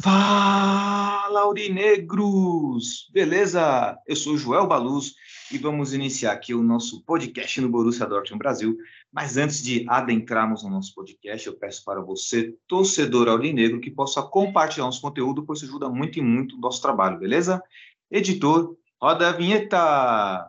Fala, Aurinegros! Beleza? Eu sou Joel Baluz e vamos iniciar aqui o nosso podcast no Borussia Dortmund Brasil. Mas antes de adentrarmos no nosso podcast, eu peço para você, torcedor aurinegro, que possa compartilhar nosso conteúdo, pois isso ajuda muito e muito o nosso trabalho, beleza? Editor, roda a vinheta!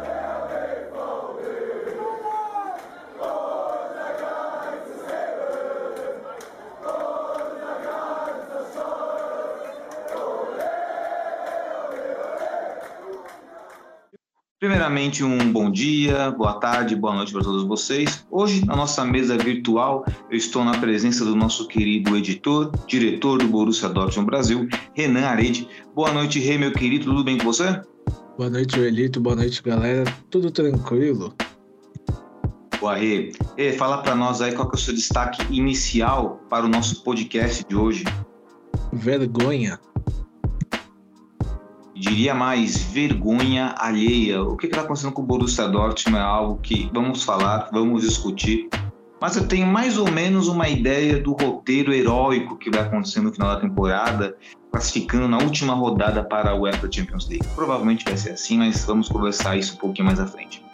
Primeiramente, um bom dia, boa tarde, boa noite para todos vocês. Hoje, na nossa mesa virtual, eu estou na presença do nosso querido editor, diretor do Borussia Dortmund Brasil, Renan Arede. Boa noite, Rê, meu querido, tudo bem com você? Boa noite, Elito. Boa noite, galera. Tudo tranquilo? Boa, Rê. Rê, fala para nós aí qual é o seu destaque inicial para o nosso podcast de hoje. Vergonha. Diria mais, vergonha alheia. O que está acontecendo com o Borussia Dortmund é algo que vamos falar, vamos discutir. Mas eu tenho mais ou menos uma ideia do roteiro heróico que vai acontecer no final da temporada, classificando na última rodada para a UEFA Champions League. Provavelmente vai ser assim, mas vamos conversar isso um pouquinho mais à frente.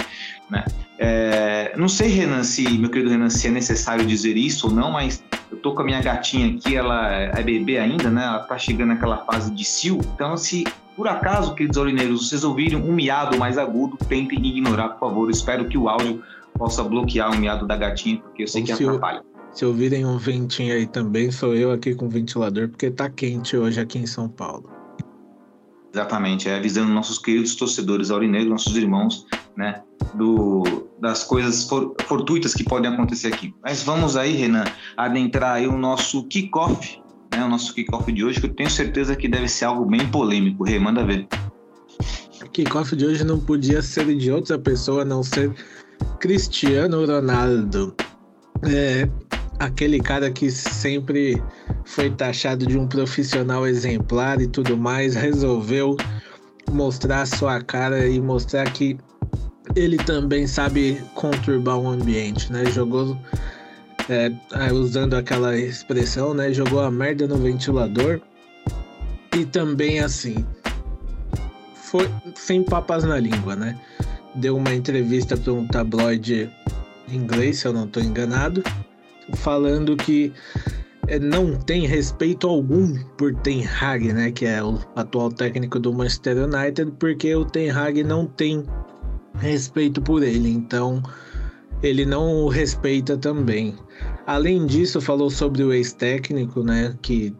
Né? É, não sei, Renan, se, meu querido Renan, se é necessário dizer isso ou não, mas eu tô com a minha gatinha aqui, ela é bebê ainda, né? Ela tá chegando naquela fase de cio. Então, se por acaso, queridos aurineiros, vocês ouvirem um miado mais agudo, tentem ignorar, por favor. Espero que o áudio possa bloquear o miado da gatinha, porque eu sei que se atrapalha. Se ouvirem um ventinho aí também, sou eu aqui com o ventilador, porque tá quente hoje aqui em São Paulo. Exatamente, é avisando nossos queridos torcedores aurinegros, nossos irmãos, né, do, das coisas for- fortuitas que podem acontecer aqui. Mas vamos aí, Renan, adentrar aí o nosso kickoff, né, o nosso kickoff de hoje, que eu tenho certeza que deve ser algo bem polêmico. Rê, manda ver. O kickoff de hoje não podia ser de outra pessoa a não ser Cristiano Ronaldo. É aquele cara que sempre foi taxado de um profissional exemplar e tudo mais, resolveu mostrar sua cara e mostrar que ele também sabe conturbar o ambiente, né? Jogou é, ah, usando aquela expressão, né? Jogou a merda no ventilador e também assim foi sem papas na língua, né? Deu uma entrevista para um tabloide inglês, se eu não estou enganado, falando que é, não tem respeito algum por Ten Hag, né? Que é o atual técnico do Manchester United, porque o Ten Hag não tem respeito por ele, então ele não o respeita também. Além disso, falou sobre o ex-técnico, né? Que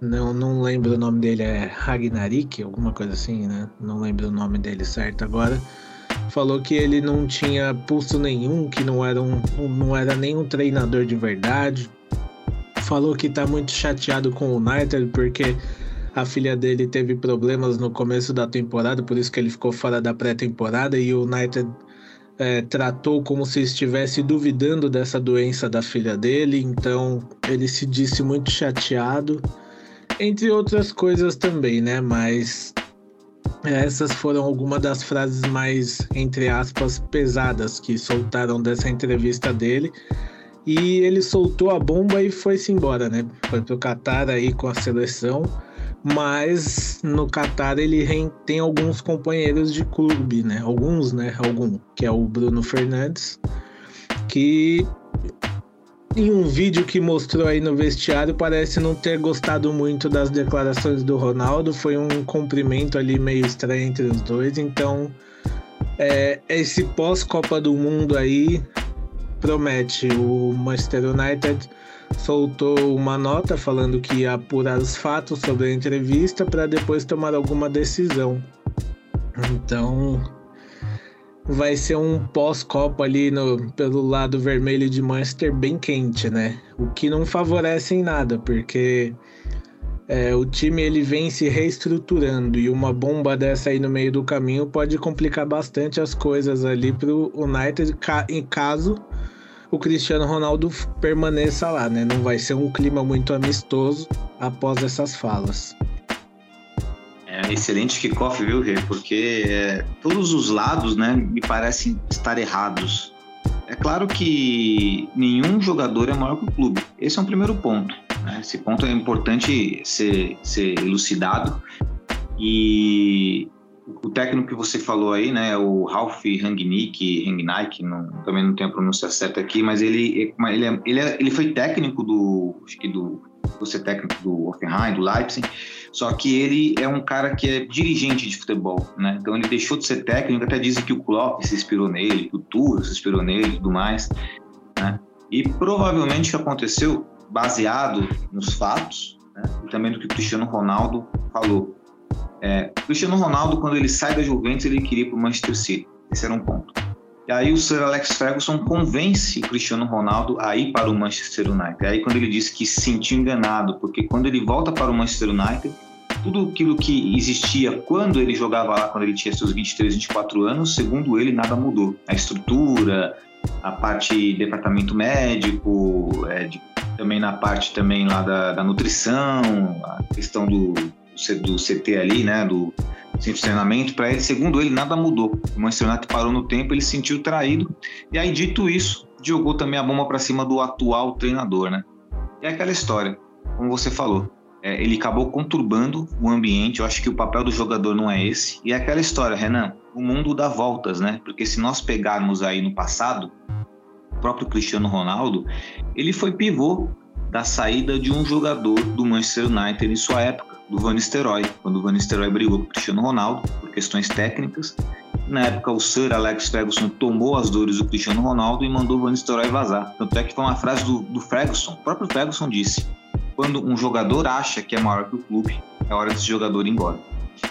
não, não lembro o nome dele, é Ragnarik, alguma coisa assim, né? Não lembro o nome dele certo agora. Falou que ele não tinha pulso nenhum, que não era, um, não era nenhum treinador de verdade. Falou que tá muito chateado com o United porque a filha dele teve problemas no começo da temporada, por isso que ele ficou fora da pré-temporada e o United é, tratou como se estivesse duvidando dessa doença da filha dele, então ele se disse muito chateado entre outras coisas também, né? Mas essas foram algumas das frases mais, entre aspas, pesadas que soltaram dessa entrevista dele. E ele soltou a bomba e foi-se embora, né? Foi pro Qatar aí com a seleção. Mas no Qatar ele tem alguns companheiros de clube, né? Alguns, né? Algum, que é o Bruno Fernandes, que em um vídeo que mostrou aí no vestiário, parece não ter gostado muito das declarações do Ronaldo. Foi um cumprimento ali meio estranho entre os dois. Então, é, esse pós-Copa do Mundo aí promete. O Manchester United soltou uma nota falando que ia apurar os fatos sobre a entrevista para depois tomar alguma decisão. Então, vai ser um pós-copa ali no, pelo lado vermelho de Manchester bem quente, né? O que não favorece em nada, porque é, o time ele vem se reestruturando e uma bomba dessa aí no meio do caminho pode complicar bastante as coisas ali pro United em caso o Cristiano Ronaldo permaneça lá, né? Não vai ser um clima muito amistoso após essas falas. É excelente kickoff, viu, Rê? Porque é, todos os lados, né, me parecem estar errados. É claro que nenhum jogador é maior que o clube. Esse é um primeiro ponto. Né? Esse ponto é importante ser, ser elucidado. E o técnico que você falou aí, né, o Ralph Rangnick, Rangnick, não, também não tenho a pronúncia certa aqui, mas ele, ele, é, ele, é, ele foi técnico do, acho que do, você técnico do Hoffenheim, do Leipzig, só que ele é um cara que é dirigente de futebol, né? Então ele deixou de ser técnico, até dizem que o Klopp se inspirou nele, que o Tuchel se inspirou nele e tudo mais, né? E provavelmente o que aconteceu, baseado nos fatos, né? e também do que o Cristiano Ronaldo falou, é, Cristiano Ronaldo, quando ele sai da Juventus, ele queria ir para o Manchester City. Esse era um ponto. E aí o Sir Alex Ferguson convence o Cristiano Ronaldo a ir para o Manchester United. E aí quando ele diz que se sentiu enganado, porque quando ele volta para o Manchester United, tudo aquilo que existia quando ele jogava lá, quando ele tinha seus 23, 24 anos, segundo ele, nada mudou. A estrutura, a parte departamento médico, é, de, também na parte também lá da, da nutrição, a questão do, do CT ali, né, do centro de treinamento, para ele, segundo ele, nada mudou. O Manchester United parou no tempo, ele se sentiu traído, e aí, dito isso, jogou também a bomba para cima do atual treinador, né? E é aquela história, como você falou, é, ele acabou conturbando o ambiente, eu acho que o papel do jogador não é esse, e é aquela história, Renan, o mundo dá voltas, né? Porque se nós pegarmos aí no passado, o próprio Cristiano Ronaldo, ele foi pivô da saída de um jogador do Manchester United em sua época, do Van Nistelrooy, quando o Van Nistelrooy brigou com o Cristiano Ronaldo por questões técnicas. Na época, o Sir Alex Ferguson tomou as dores do Cristiano Ronaldo e mandou o Van Nistelrooy vazar. Tanto é que foi uma frase do, do Ferguson, o próprio Ferguson disse, quando um jogador acha que é maior que o clube, é hora desse jogador ir embora.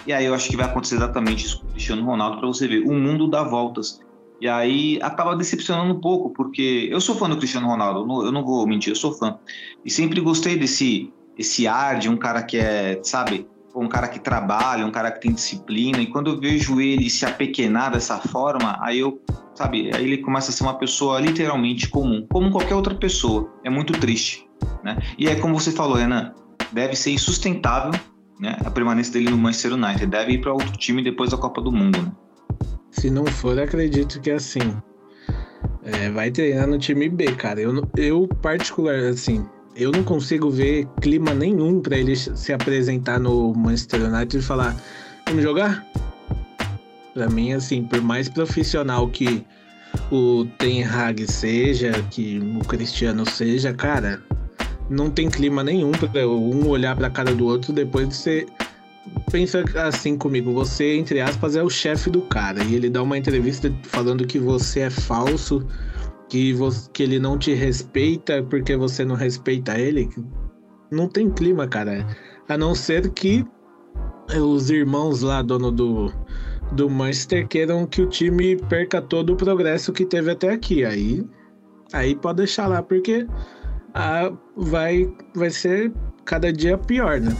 E aí eu acho que vai acontecer exatamente isso com o Cristiano Ronaldo para você ver. O mundo dá voltas. E aí acaba decepcionando um pouco, porque eu sou fã do Cristiano Ronaldo, eu não vou mentir, eu sou fã. E sempre gostei desse esse ar de um cara que é, sabe, um cara que trabalha, um cara que tem disciplina, e quando eu vejo ele se apequenar dessa forma, aí eu, sabe, aí ele começa a ser uma pessoa literalmente comum, como qualquer outra pessoa. É muito triste, né? E é como você falou, Renan, deve ser insustentável, né, a permanência dele no Manchester United, deve ir para outro time depois da Copa do Mundo, né? Se não for, acredito que é assim. É, vai treinar no time B, cara. Eu, eu particular, assim, eu não consigo ver clima nenhum para ele se apresentar no Manchester United e falar: vamos jogar? Para mim, assim, por mais profissional que o Ten Hag seja, que o Cristiano seja, cara, não tem clima nenhum para um olhar para a cara do outro depois de ser. Pensa assim comigo, você, entre aspas, é o chefe do cara e ele dá uma entrevista falando que você é falso, que, você, que ele não te respeita porque você não respeita ele, não tem clima, cara. A não ser que os irmãos lá, dono do, do Manchester, queiram que o time perca todo o progresso que teve até aqui. Aí, aí pode deixar lá, porque a, vai, vai ser cada dia pior, né?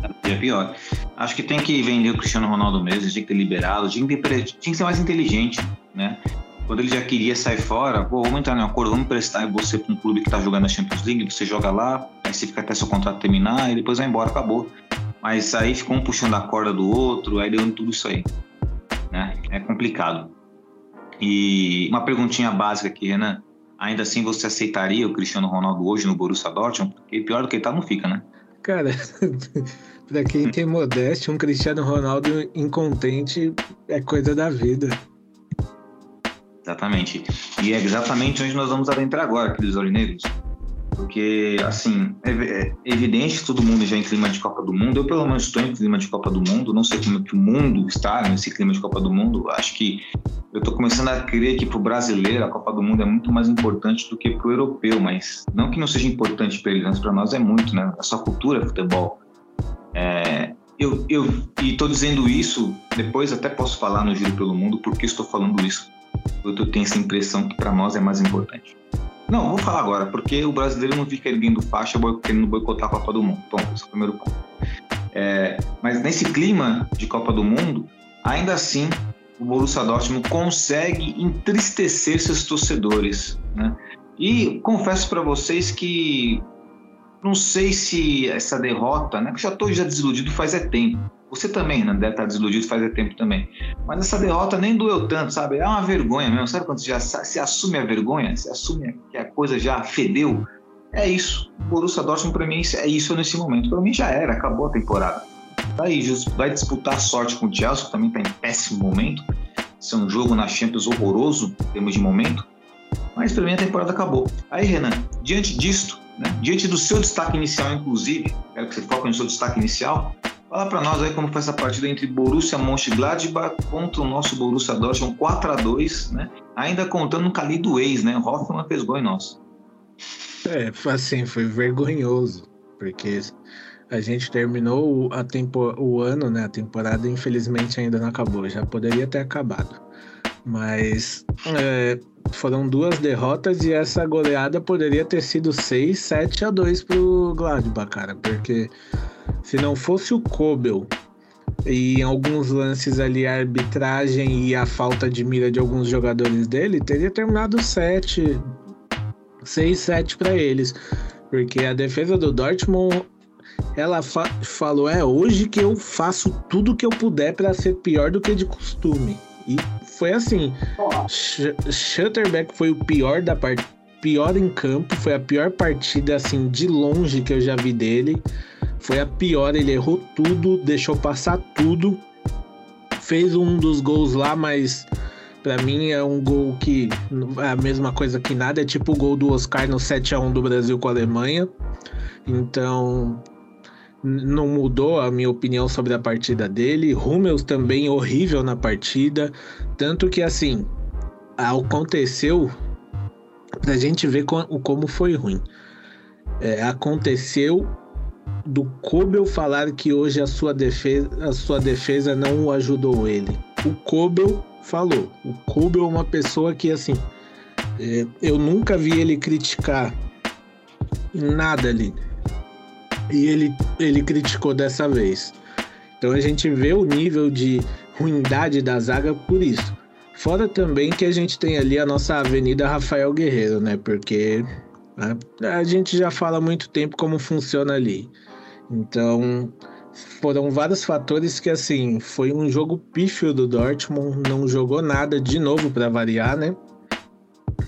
Cada dia pior. Acho que tem que vender o Cristiano Ronaldo mesmo, tem que ter liberado, tinha que, ter, tinha que ser mais inteligente, né? Quando ele já queria sair fora, pô, vamos entrar em um acordo, vamos prestar você para um clube que está jogando a Champions League, você joga lá, aí você fica até seu contrato terminar e depois vai embora, acabou. Mas aí ficou um puxando a corda do outro, aí deu tudo isso aí. Né? É complicado. E uma perguntinha básica aqui, Renan. Ainda assim você aceitaria o Cristiano Ronaldo hoje no Borussia Dortmund? Porque pior do que ele tá, não fica, né? Cara, pra quem tem modéstia, um Cristiano Ronaldo incontente é coisa da vida. Exatamente. E é exatamente onde nós vamos adentrar agora, queridos aurinegros. Porque, assim, é, é evidente que todo mundo já em clima de Copa do Mundo. Eu, pelo menos, estou em clima de Copa do Mundo. Não sei como é que o mundo está nesse clima de Copa do Mundo. Acho que eu estou começando a crer que para o brasileiro a Copa do Mundo é muito mais importante do que para o europeu. Mas não que não seja importante para eles, mas para nós é muito, né? A sua cultura é futebol. É, eu, eu, e estou dizendo isso, depois até posso falar no Giro pelo Mundo porque estou falando isso. Eu tenho essa impressão que para nós é mais importante. Não, vou falar agora, porque o brasileiro não fica erguendo faixa querendo boicotar a Copa do Mundo. Bom, esse é o primeiro ponto. É, mas nesse clima de Copa do Mundo, ainda assim, o Borussia Dortmund consegue entristecer seus torcedores. Né? E confesso para vocês que não sei se essa derrota, né? Que já estou já desiludido faz é tempo. Você também, né? Deve estar desiludido faz tempo também. Mas essa derrota nem doeu tanto, sabe? É uma vergonha mesmo. Sabe quando você já se assume a vergonha? Se assume que a coisa já fedeu? É isso. O Borussia Dortmund para mim é isso nesse momento. Para mim já era, acabou a temporada. Vai, vai disputar sorte com o Chelsea, que também está em péssimo momento. Isso é um jogo na Champions horroroso, em termos de momento. Mas para mim a temporada acabou. Aí, Renan, diante disto, né, diante do seu destaque inicial, inclusive, quero que você foque no seu destaque inicial, Fala para nós aí como foi essa partida entre Borussia Mönchengladbach contra o nosso Borussia Dortmund 4 a 2 né? Ainda contando o Cali do ex, né? O Hoffman fez gol em nós. É, assim, foi vergonhoso, porque a gente terminou a tempo, o ano, né? A temporada, infelizmente, ainda não acabou. Já poderia ter acabado. Mas é, foram duas derrotas e essa goleada poderia ter sido 6, 7 a 2 pro Gladbach, cara. Porque se não fosse o Kobel e em alguns lances ali a arbitragem e a falta de mira de alguns jogadores dele, teria terminado 7, 6, 7 para eles. Porque a defesa do Dortmund ela fa falou: é hoje que eu faço tudo que eu puder para ser pior do que de costume. E foi assim. Sh Shutterback foi o pior da partida. Pior em campo, foi a pior partida assim de longe que eu já vi dele. Foi a pior, ele errou tudo, deixou passar tudo. Fez um dos gols lá, mas para mim é um gol que é a mesma coisa que nada, é tipo o gol do Oscar no 7 a 1 do Brasil com a Alemanha. Então, não mudou a minha opinião sobre a partida dele. Hummels também horrível na partida. Tanto que, assim, aconteceu pra gente ver como foi ruim. É, aconteceu do Kobel falar que hoje a sua defesa, a sua defesa não ajudou ele. O Kobel falou. O Kobel é uma pessoa que, assim, é, eu nunca vi ele criticar nada ali e ele, ele criticou dessa vez. Então a gente vê o nível de ruindade da zaga por isso. Fora também que a gente tem ali a nossa Avenida Rafael Guerreiro, né? Porque a, a gente já fala há muito tempo como funciona ali. Então foram vários fatores que assim foi um jogo pífio do Dortmund, não jogou nada de novo para variar, né?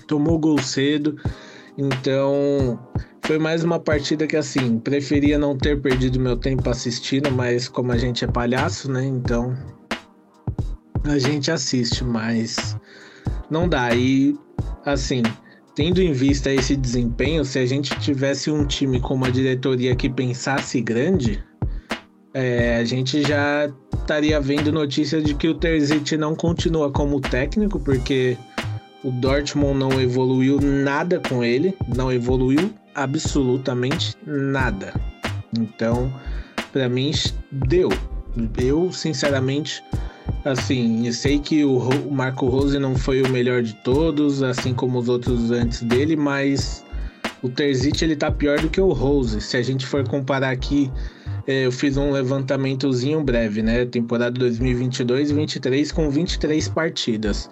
Tomou gol cedo. Então foi mais uma partida que, assim, preferia não ter perdido meu tempo assistindo, mas como a gente é palhaço, né? Então a gente assiste, mas não dá. E, assim, tendo em vista esse desempenho, se a gente tivesse um time com uma diretoria que pensasse grande, é, a gente já estaria vendo notícias de que o Terzic não continua como técnico, porque o Dortmund não evoluiu nada com ele, não evoluiu absolutamente nada. Então, para mim, deu. Eu, sinceramente, assim, sei que o Marco Rose não foi o melhor de todos, assim como os outros antes dele, mas o Terzic ele tá pior do que o Rose. Se a gente for comparar aqui, é, eu fiz um levantamentozinho breve, né? Temporada 2022 e 23 com 23 partidas.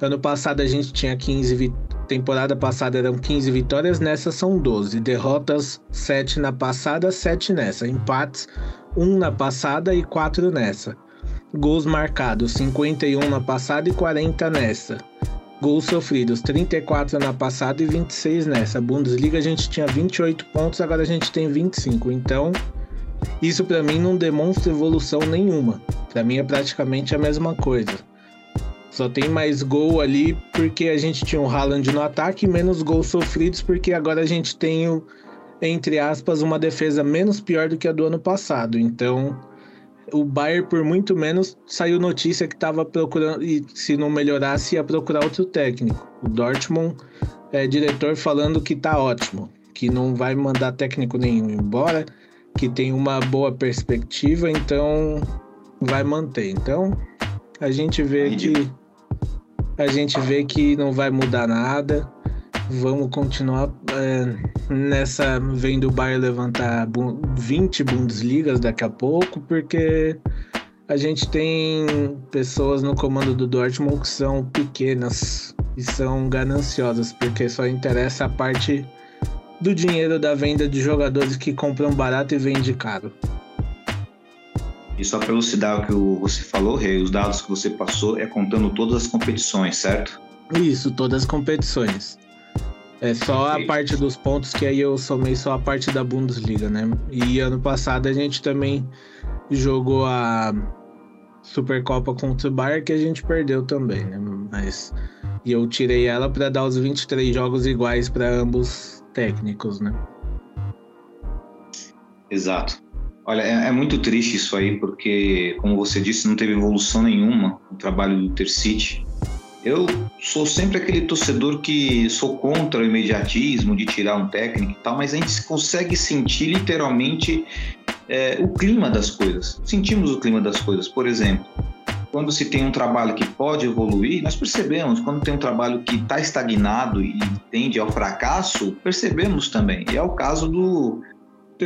Ano passado a gente tinha 15 temporada passada eram 15 vitórias, nessa são 12. Derrotas 7 na passada, 7 nessa. Empates 1 na passada e 4 nessa. Gols marcados 51 na passada e 40 nessa. Gols sofridos 34 na passada e 26 nessa. Bundesliga a gente tinha 28 pontos, agora a gente tem 25. Então, isso para mim não demonstra evolução nenhuma. Para mim é praticamente a mesma coisa. Só tem mais gol ali porque a gente tinha um Haaland no ataque, menos gols sofridos porque agora a gente tem, o, entre aspas, uma defesa menos pior do que a do ano passado. Então, o Bayern, por muito menos, saiu notícia que estava procurando, e se não melhorasse, ia procurar outro técnico. O Dortmund é diretor falando que tá ótimo, que não vai mandar técnico nenhum embora, que tem uma boa perspectiva, então vai manter. Então, a gente vê que a gente vê que não vai mudar nada. Vamos continuar é, nessa. Vendo o Bayern levantar 20 Bundesligas daqui a pouco, porque a gente tem pessoas no comando do Dortmund que são pequenas e são gananciosas, porque só interessa a parte do dinheiro da venda de jogadores que compram barato e vendem caro. E só para elucidar o que você falou, Rei, os dados que você passou é contando todas as competições, certo? Isso, todas as competições. É só a parte dos pontos que aí eu somei só a parte da Bundesliga, né? E ano passado a gente também jogou a Supercopa contra o Bayern que a gente perdeu também, né? Mas e eu tirei ela para dar os 23 jogos iguais para ambos técnicos, né? Exato. Olha, é, é, muito triste isso aí, porque, como você disse, não teve evolução nenhuma no trabalho do Tercite. Eu sou sempre aquele torcedor que sou contra o imediatismo de tirar um técnico e tal, mas a gente consegue sentir literalmente é, o clima das coisas. Sentimos o clima das coisas. Por exemplo, quando se tem um trabalho que pode evoluir, nós percebemos. Quando tem um trabalho que está estagnado e tende ao fracasso, percebemos também. E é o caso do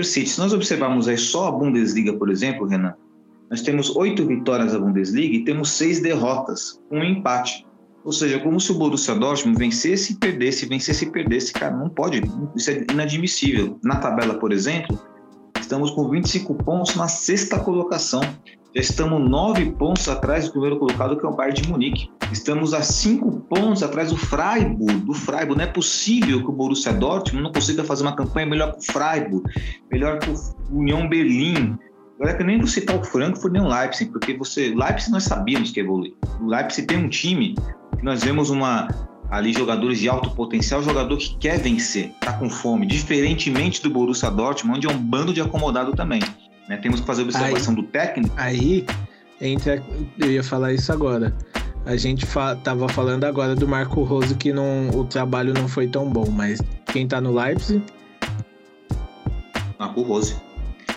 City. Se nós observarmos aí só a Bundesliga, por exemplo, Renan, nós temos oito vitórias na Bundesliga e temos seis derrotas, um empate. Ou seja, como se o Borussia Dortmund vencesse e perdesse, vencesse e perdesse. Cara, não pode, isso é inadmissível. Na tabela, por exemplo, estamos com 25 pontos na sexta colocação. Já estamos nove pontos atrás do primeiro colocado, que é o Bayern de Munique. Estamos a cinco pontos atrás do Freiburg. Do Freiburg. Não é possível que o Borussia Dortmund não consiga fazer uma campanha melhor que o Freiburg, melhor que o União Berlim. Agora que nem vou citar o Frankfurt nem o Leipzig, porque você, Leipzig nós sabíamos que ia evoluir. O Leipzig tem um time que nós vemos uma ali jogadores de alto potencial, jogador que quer vencer, tá com fome, diferentemente do Borussia Dortmund, onde é um bando de acomodado também. Né? Temos que fazer observação aí, do técnico. Aí entra, eu ia falar isso agora. A gente fa tava falando agora do Marco Rose que não, o trabalho não foi tão bom, mas quem tá no Leipzig? Marco Rose.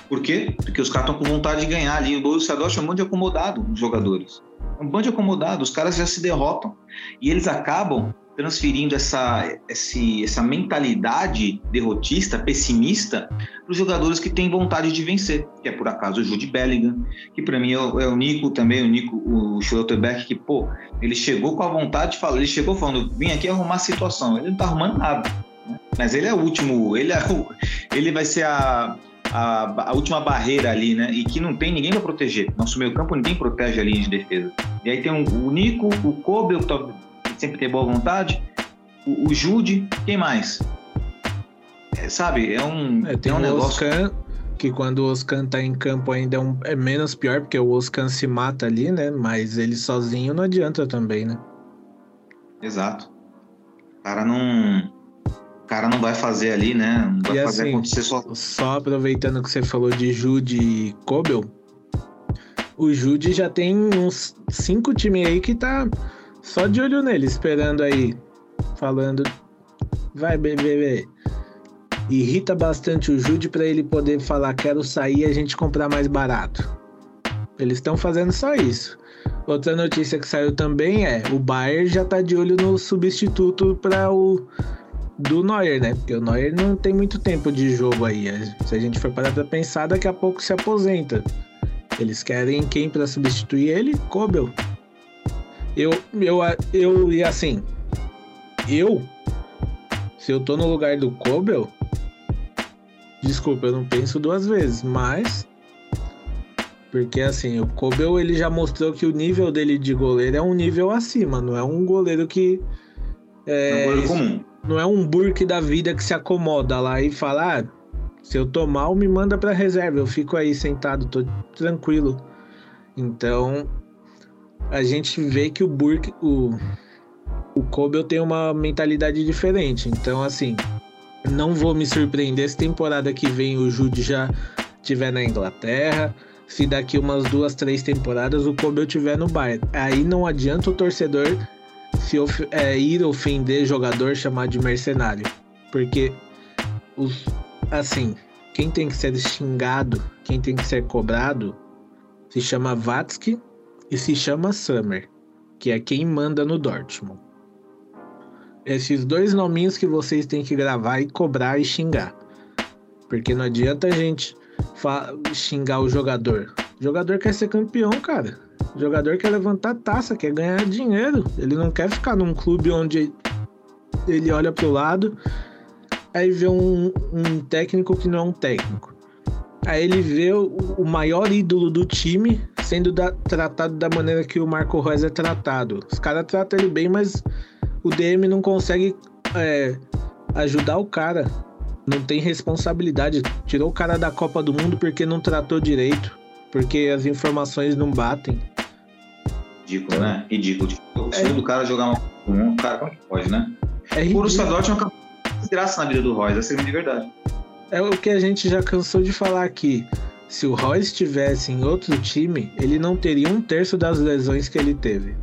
Por quê? Porque os caras estão com vontade de ganhar ali. O Borussia Dortmund é um monte de acomodado, os jogadores. É um bando de acomodado, os caras já se derrotam. E eles acabam transferindo essa, esse, essa mentalidade derrotista, pessimista, para os jogadores que têm vontade de vencer, que é por acaso o Jude Bellingham, que para mim é o, é o, Nico também, o Nico, o Schlotterbeck, que, pô, ele chegou com a vontade de falar, ele chegou falando, vim aqui arrumar a situação, ele não tá arrumando nada, né? mas ele é o último, ele, é o, ele vai ser a, a, a, última barreira ali, né? E que não tem ninguém para proteger. Nosso meio campo ninguém protege a linha de defesa. E aí tem um, o Nico, o Kobe, o sempre ter boa vontade. O, o Jude, quem mais? É, sabe, é um, é, tem é um negócio. Oscar, que quando o Oscan tá em campo ainda é, um, é menos pior, porque o Oscan se mata ali, né? Mas ele sozinho não adianta também, né? Exato. O cara não. O cara não vai fazer ali, né? Não vai e fazer assim, acontecer só. Só aproveitando que você falou de Jude e Kobel, o Jude já tem uns cinco times aí que tá só de olho nele, esperando aí, falando, vai bebê. Irrita bastante o Jude para ele poder falar quero sair e a gente comprar mais barato. Eles estão fazendo só isso. Outra notícia que saiu também é o Bayern já tá de olho no substituto para o do Neuer, né? Porque o Neuer não tem muito tempo de jogo aí. Se a gente for parar para pensar, daqui a pouco se aposenta. Eles querem quem para substituir ele? Kobel. Eu, eu, eu, e assim, eu, se eu tô no lugar do Kobel, desculpa, eu não penso duas vezes, mas porque assim, o Kobel ele já mostrou que o nível dele de goleiro é um nível acima, não é um goleiro que é, é um goleiro comum. Não é um burke da vida que se acomoda lá e fala, ah, se eu tô mal, me manda pra reserva, eu fico aí sentado, tô tranquilo. Então, a gente vê que o Burke, o, o Kobel tem uma mentalidade diferente. Então, assim, não vou me surpreender se temporada que vem o Jude já estiver na Inglaterra. Se daqui umas duas, três temporadas o Kobel estiver no Bayern. Aí não adianta o torcedor se of é, ir ofender jogador, chamar de mercenário. Porque, os, assim, quem tem que ser xingado, quem tem que ser cobrado, se chama Vatsky e se chama Summer, que é quem manda no Dortmund. Esses dois nominhos que vocês têm que gravar e cobrar e xingar. Porque não adianta a gente xingar o jogador. O jogador quer ser campeão, cara. O jogador quer levantar taça, quer ganhar dinheiro. Ele não quer ficar num clube onde ele olha pro lado, aí vê um, um técnico que não é um técnico. Aí ele vê o, o maior ídolo do time sendo da, tratado da maneira que o Marco Reus é tratado. Os caras tratam ele bem, mas o DM não consegue é, ajudar o cara. Não tem responsabilidade. Tirou o cara da Copa do Mundo porque não tratou direito. Porque as informações não batem. Ridículo, né? Ridículo. O é. do cara jogar uma um, cara, como que pode, né? É ridículo. o Borussia Dortmund é uma desgraça na vida do Royce, essa é a verdade. É o que a gente já cansou de falar aqui. Se o Royce estivesse em outro time, ele não teria um terço das lesões que ele teve.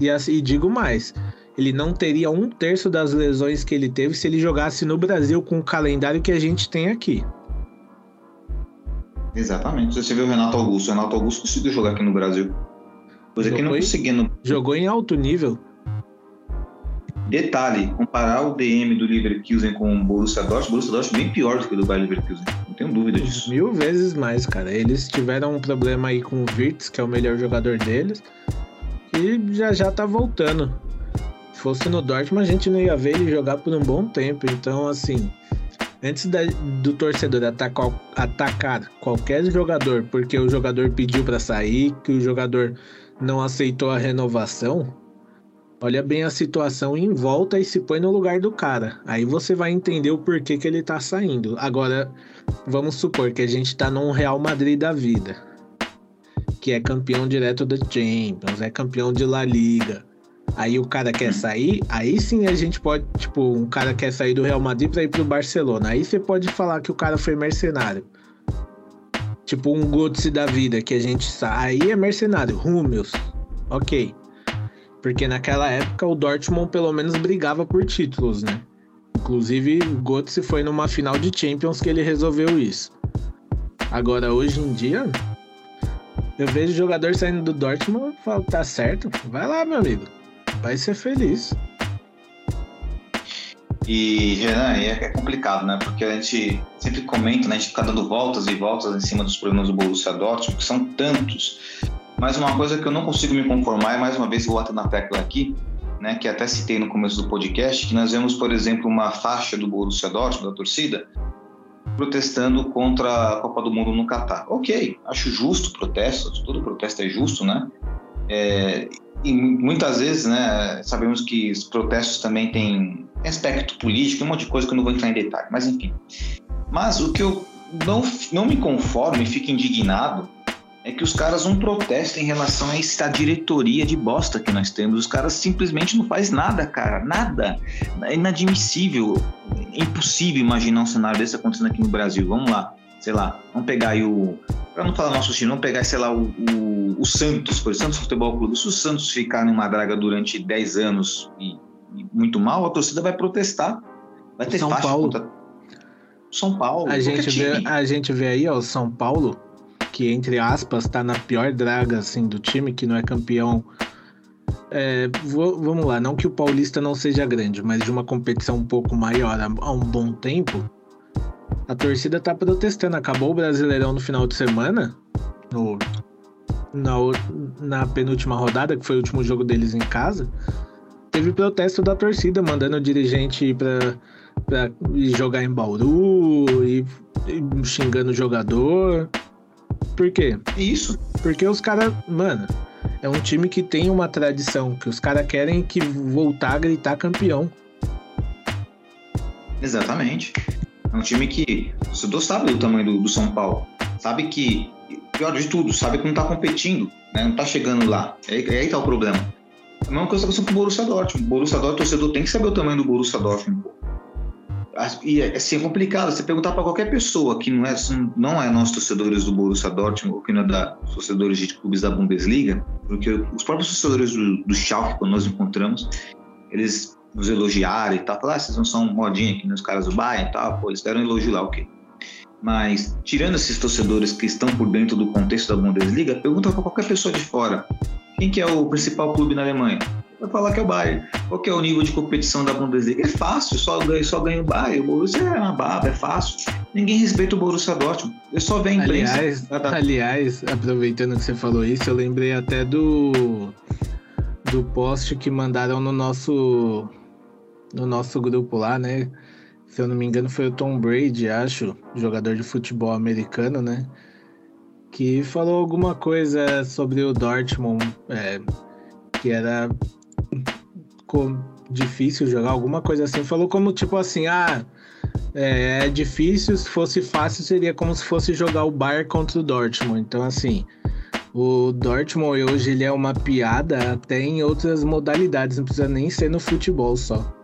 E, assim, e digo mais, ele não teria um terço das lesões que ele teve se ele jogasse no Brasil com o calendário que a gente tem aqui. Exatamente. Você viu o Renato Augusto. O Renato Augusto conseguiu jogar aqui no Brasil. Coisa jogou que não conseguia no... Jogou em alto nível. Detalhe, comparar o DM do Leverkusen com o Borussia Dortmund, o Borussia Dortmund é bem pior do que o do Bayer Leverkusen. Não tenho dúvida disso. Mil vezes mais, cara. Eles tiveram um problema aí com o Wirtz, que é o melhor jogador deles, e já já tá voltando fosse no Dortmund, a gente não ia ver ele jogar por um bom tempo. Então, assim, antes da, do torcedor atacar, atacar qualquer jogador porque o jogador pediu para sair, que o jogador não aceitou a renovação, olha bem a situação em volta e se põe no lugar do cara. Aí você vai entender o porquê que ele tá saindo. Agora, vamos supor que a gente tá num Real Madrid da vida, que é campeão direto da Champions, é campeão de La Liga aí o cara quer sair, aí sim a gente pode, tipo, um cara quer sair do Real Madrid pra ir pro Barcelona. Aí você pode falar que o cara foi mercenário. Tipo um Götze da vida que a gente sai. Aí é mercenário. Rúmeus. Ok. Porque naquela época o Dortmund pelo menos brigava por títulos, né? Inclusive, o Götze foi numa final de Champions que ele resolveu isso. Agora, hoje em dia, eu vejo jogador saindo do Dortmund e falo, tá certo, vai lá, meu amigo vai ser feliz. E, Renan, é complicado, né? Porque a gente sempre comenta, né? A gente fica dando voltas e voltas em cima dos problemas do Borussia Dortmund, que são tantos. Mas uma coisa que eu não consigo me conformar, e mais uma vez vou bater na tecla aqui, né? Que até citei no começo do podcast, que nós vemos, por exemplo, uma faixa do Borussia Dortmund, da torcida, protestando contra a Copa do Mundo no Catar. Ok, acho justo o protesto, todo protesto é justo, né? É, e muitas vezes, né, sabemos que os protestos também têm aspecto político, um monte de coisa que eu não vou entrar em detalhe, mas enfim. Mas o que eu não, não me conformo e fico indignado é que os caras não protestam em relação a essa diretoria de bosta que nós temos. Os caras simplesmente não fazem nada, cara, nada. É inadmissível, é impossível imaginar um cenário desse acontecendo aqui no Brasil. Vamos lá, sei lá, vamos pegar aí o. Para não falar nosso time, vamos pegar, sei lá, o, o, o Santos, por exemplo, Santos Futebol Clube. Se o Santos ficar numa draga durante 10 anos e, e, muito mal, a torcida vai protestar. Vai ter São Paulo. Contra... São Paulo. A gente, vê, a gente vê aí, ó, o São Paulo, que entre aspas tá na pior draga assim do time, que não é campeão. É, vou, vamos lá, não que o Paulista não seja grande, mas de uma competição um pouco maior há, um bom tempo a torcida tá protestando. Acabou o Brasileirão no final de semana, no, na, na penúltima rodada, que foi o último jogo deles em casa. Teve protesto da torcida, mandando o dirigente ir pra, pra jogar em Bauru e, e xingando o jogador. Por quê? Isso. Porque os caras, mano, é um time que tem uma tradição, que os caras querem que voltar a gritar campeão. Exatamente. É um time que. O torcedor sabe do tamanho do, do, São Paulo. Sabe que pior de tudo, sabe que não tá competindo, né? Não tá chegando lá. É, é aí tá o problema. A mesma coisa com o Borussia Dortmund. O Borussia Dortmund, o torcedor tem que saber o tamanho do Borussia Dortmund. E assim, é complicado. Você perguntar para qualquer pessoa que não é, não é nós torcedores do Borussia Dortmund ou que não é da torcedores de clubes da Bundesliga, porque os próprios torcedores do, do Schalke, quando nós encontramos, eles nos elogiaram e tal. Falaram, ah, vocês não são modinha aqui nos caras do Bayern e tal. Pô, eles deram um elogio lá, ok. Mas, tirando esses torcedores que estão por dentro do contexto da Bundesliga, pergunta para qualquer pessoa de fora. Quem que é o principal clube na Alemanha? Vai falar que é o Bayern. Qual que é o nível de competição da Bundesliga? É fácil, só ganha, só ganha o Bayern. O Borussia é uma baba, é fácil. Ninguém respeita o Borussia Dortmund. Eu só vem a imprensa. Aliás, aliás, aproveitando que você falou isso, eu lembrei até do do post que mandaram no nosso no nosso grupo lá, né? Se eu não me engano, foi o Tom Brady, acho, jogador de futebol americano, né? Que falou alguma coisa sobre o Dortmund, é, que era difícil jogar, alguma coisa assim. Falou como tipo assim, ah, é, é difícil, se fosse fácil seria como se fosse jogar o Bayern contra o Dortmund. Então, assim, o Dortmund hoje ele é uma piada até em outras modalidades, não precisa nem ser no futebol só.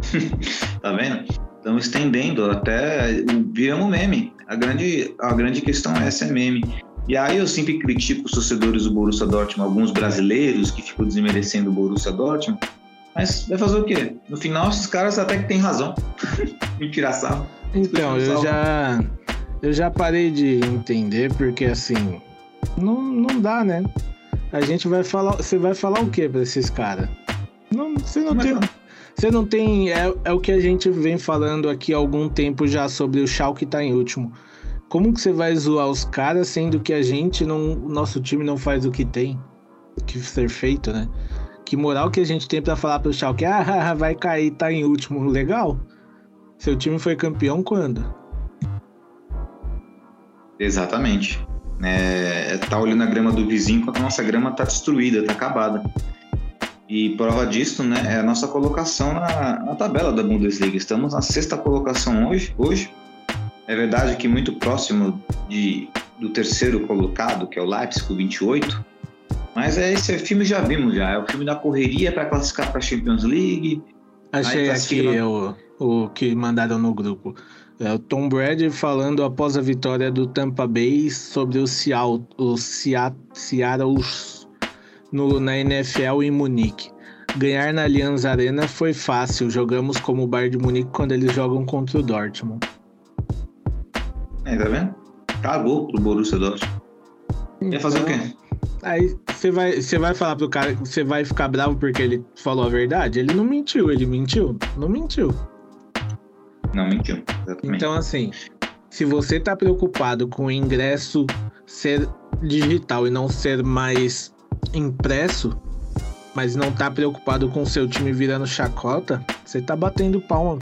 tá vendo? Estamos estendendo até viramos meme. A grande, a grande questão é essa é meme. E aí eu sempre critico os torcedores do Borussia Dortmund, alguns brasileiros que ficam desmerecendo o Borussia Dortmund. Mas vai fazer o quê? No final, esses caras até que têm razão. Me tirar sarro. Então, eu já, eu já parei de entender, porque assim, não, não dá, né? A gente vai falar. Você vai falar o quê pra esses caras? Não, você não tem. Não. Você não tem. É, é o que a gente vem falando aqui há algum tempo já sobre o Schalke tá em último. Como que você vai zoar os caras sendo que a gente não. Nosso time não faz o que tem que ser feito, né? Que moral que a gente tem para falar pro Schalke, ah, vai cair, tá em último. Legal. Seu time foi campeão quando? Exatamente. É, tá olhando a grama do vizinho enquanto a nossa grama tá destruída, tá acabada. E prova disso né, é a nossa colocação na, na, tabela da Bundesliga. Estamos na sexta colocação hoje. hoje. É verdade que muito próximo de, do terceiro colocado, que é o Leipzig, com 28. Mas é esse filme já vimos já. É o filme da correria para classificar para a Champions League. Achei aqui o, o que mandaram no grupo. É o Tom Brady falando após a vitória do Tampa Bay sobre o Seattle, o Seattle no, na NFL em Munique. Ganhar na Allianz Arena foi fácil. Jogamos como o Bayern de Munique quando eles jogam contra o Dortmund. É, tá vendo? Cagou pro Borussia Dortmund. Então, Ia fazer o quê? Então, aí você vai, você vai falar pro cara que você vai ficar bravo porque ele falou a verdade? Ele não mentiu, ele mentiu? Não mentiu. Não mentiu, exatamente. Então, assim, se você tá preocupado com o ingresso ser digital e não ser mais impresso, mas não tá preocupado com o seu time virando chacota, você tá batendo palma.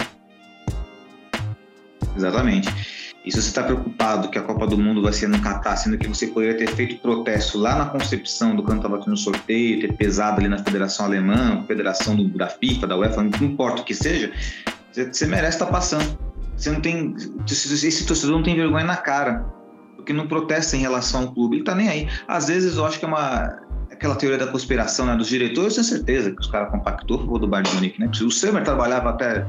Exatamente. E se você está preocupado que a Copa do Mundo vai ser no Catar, sendo que você poderia ter feito protesto lá na concepção do canto estava no sorteio, ter pesado ali na Federação Alemã, Federação do, da FIFA, da UEFA, não importa o que seja, você, você merece estar tá passando. Você não tem. Esse torcedor não tem vergonha na cara. Porque não protesta em relação ao clube. Ele tá nem aí. Às vezes eu acho que é uma aquela teoria da conspiração né, dos diretores, eu tenho certeza que os caras compactou o do Bayern de Munique, né? O Semer trabalhava até,